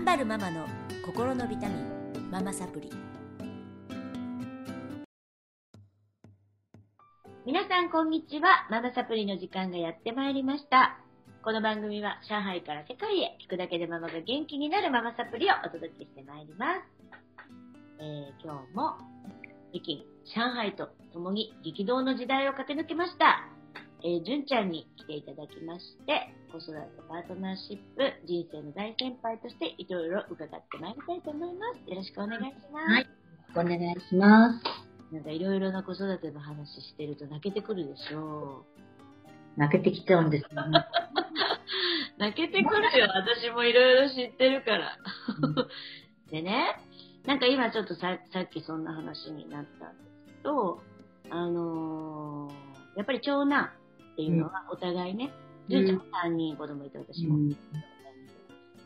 頑張るママの心のビタミンママサプリ。皆さんこんにちは。ママサプリの時間がやってまいりました。この番組は上海から世界へ聞くだけでママが元気になるママサプリをお届けしてまいります、えー、今日も北京、上海と共に激動の時代を駆け抜けました。えー、純ちゃんに来ていただきまして、子育てパートナーシップ、人生の大先輩としていろいろ伺ってまいりたいと思います。よろしくお願いします。はい。お願いします。なんかいろいろな子育ての話してると泣けてくるでしょう。泣けてきちゃうんですよね。泣けてくるよ。私もいろいろ知ってるから。でね、なんか今ちょっとささっきそんな話になったんですけど、あのー、やっぱり長男、っていうのはお互いね、純、ちゃんも3人子供いて私も、うん、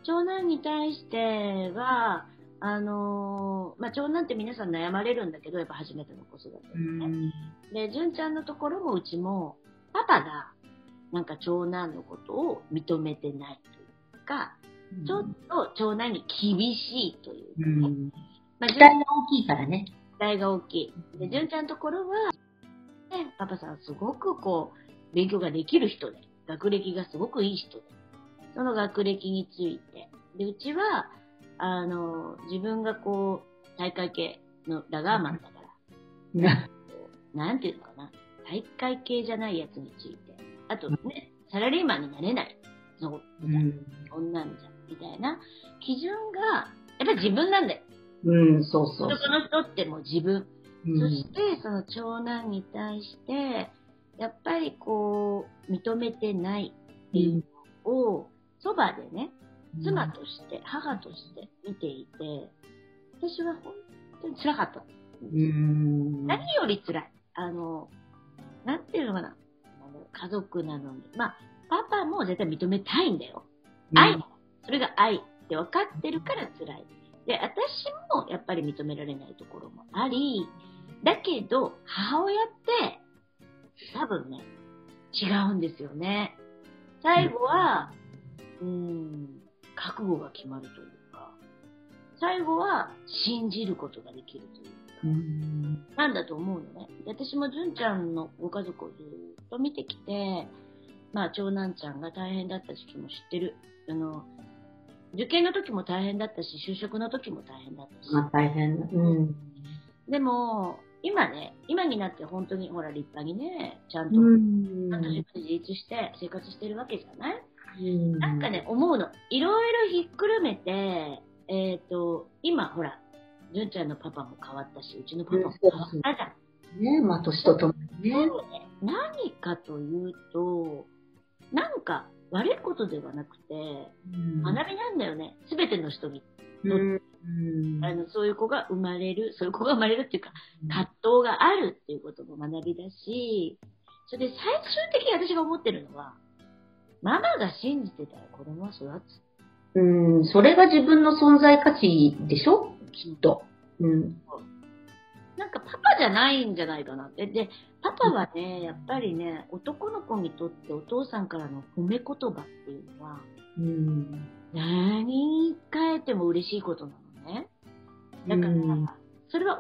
長男に対しては、あのー、まあ、長男って皆さん悩まれるんだけど、やっぱ初めての子育てでね。うん、で、純ちゃんのところもうちも、パパが、なんか長男のことを認めてないというか、ちょっと長男に厳しいというかね。うん、まあ、期待が大きいからね。期待が大きい。で、純ちゃんのところは、ね、パパさんすごくこう、勉強ができる人で、学歴がすごくいい人で、その学歴について、で、うちは、あの、自分がこう、大会系のラガーマンだから、なんていうのかな、大会系じゃないやつについて、あとね、サラリーマンになれない、そう、みたいな、こんじゃ、みたいな、基準が、やっぱり自分なんだよ。うん、そうそう。男の人ってもう自分。うん、そして、その長男に対して、やっぱりこう、認めてないっていうのを、そばでね、妻として、母として見ていて、私は本当に辛かった。何より辛い。あの、なんていうのかな。家族なのに。まあ、パパも絶対認めたいんだよ。愛。それが愛って分かってるから辛い。で、私もやっぱり認められないところもあり、だけど、母親って多分ね、違うんですよね。最後は、うん、覚悟が決まるというか、最後は信じることができるというか、うんなんだと思うのね。私も純ちゃんのご家族をずっと見てきて、まあ長男ちゃんが大変だった時期も知ってる。あの、受験の時も大変だったし、就職の時も大変だったし。まあ大変。うん。でも、今ね、今になって本当にほら立派にね、ちゃんと、ちゃんと自立して生活してるわけじゃない？なんかね、思うの。いろいろひっくるめて、えっ、ー、と、今ほら、純ちゃんのパパも変わったし、うちのパパも変わったじゃん。ねまあ年とともにね。ね。何かというと、なんか悪いことではなくて、学びなんだよね。すべての人にとあのそういう子が生まれる、そういう子が生まれるっていうか、葛藤があるっていうことも学びだし、それで最終的に私が思ってるのは、ママが信じてたら子供は育つ。うん、それが自分の存在価値でしょ？きっと。うん。なんかパパじゃないんじゃないかなって。で、パパはね、やっぱりね、男の子にとってお父さんからの褒め言葉っていうのは、うん、何変えても嬉しいことなのね。だから、それは